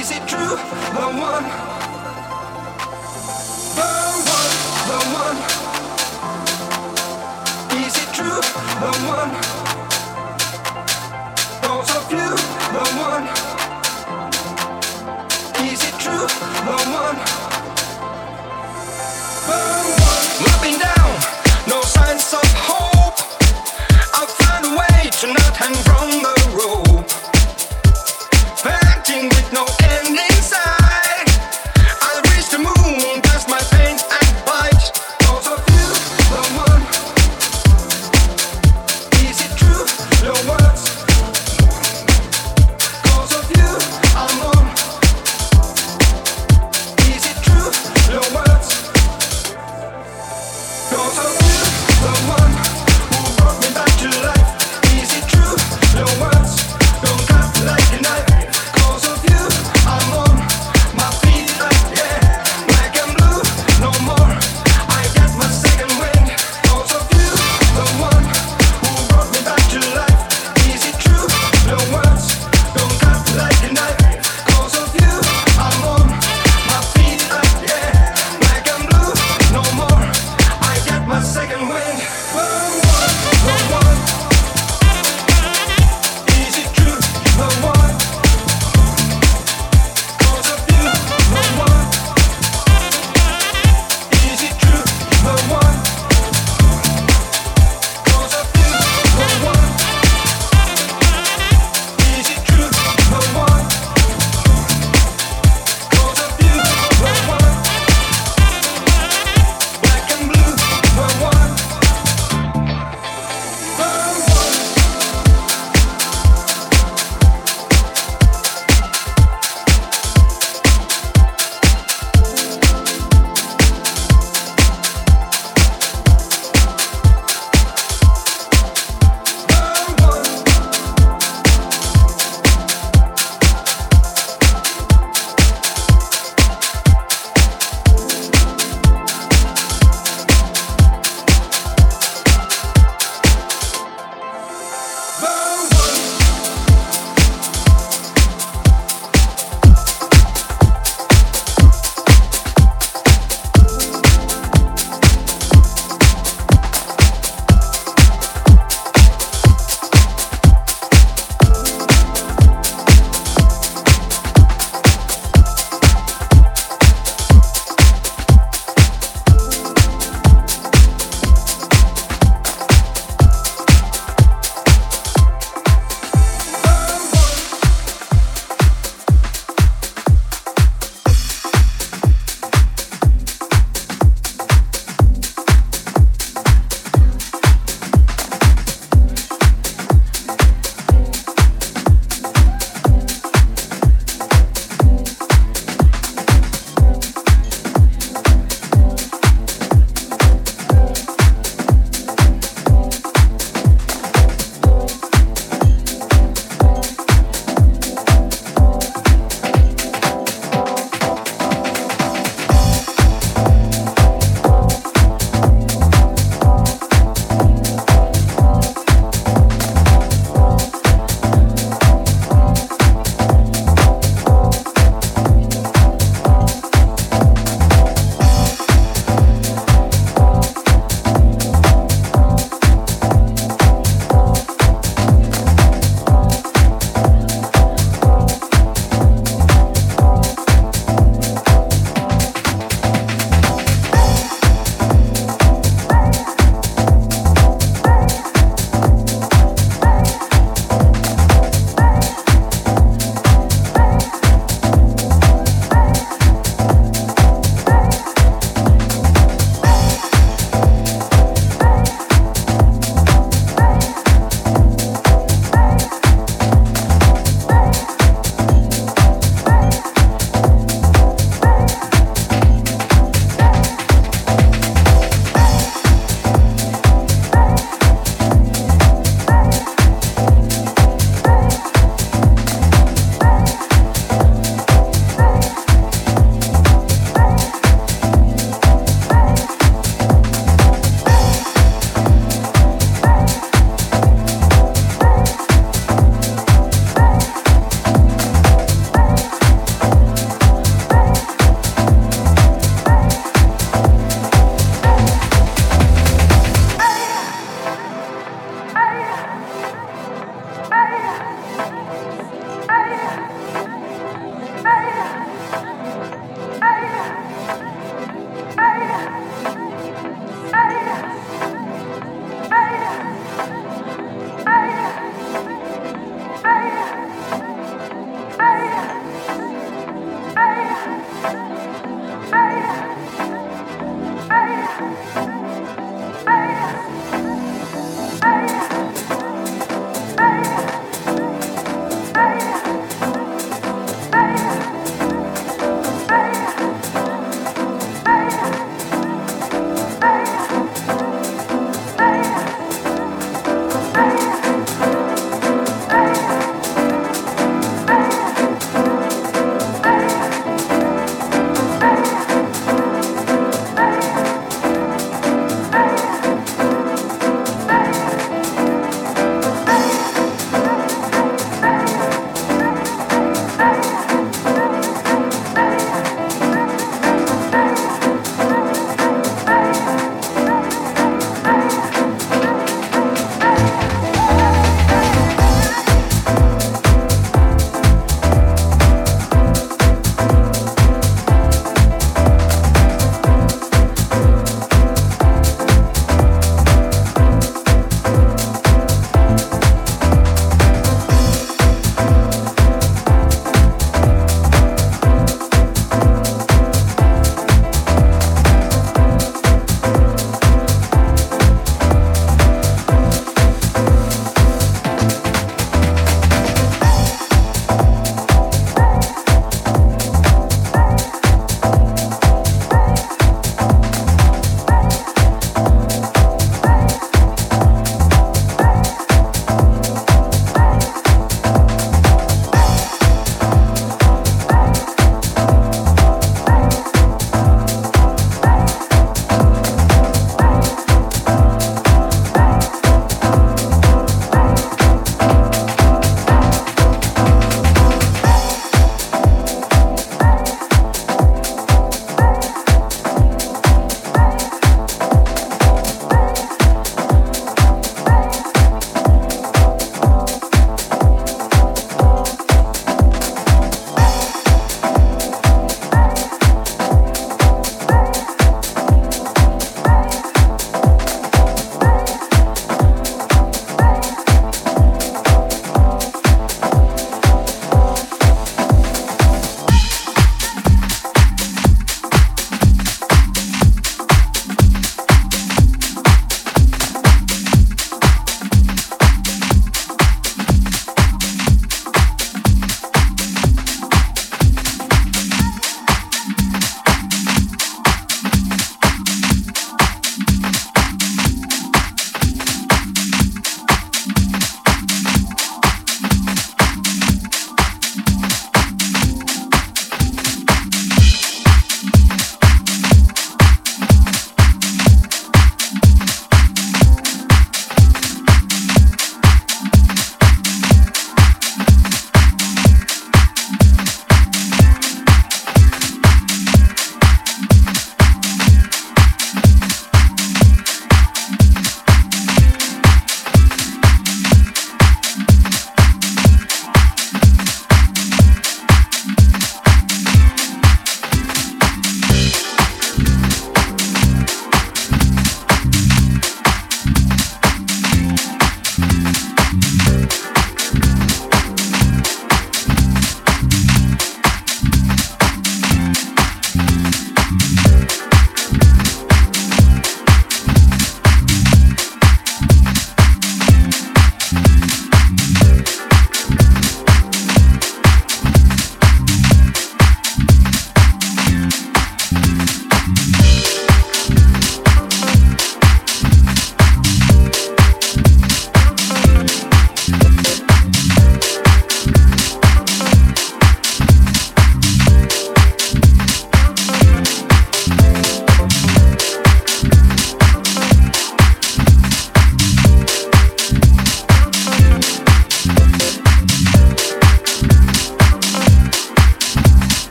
Is it true? The one. The one. The one. Is it true? The one. Those of you. The one. Is it true? The one. The one. Looking down. No signs of hope. I'll find a way to not hang from the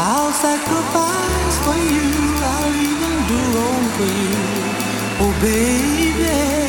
I'll sacrifice for you. I'll even do wrong for you. Oh, baby.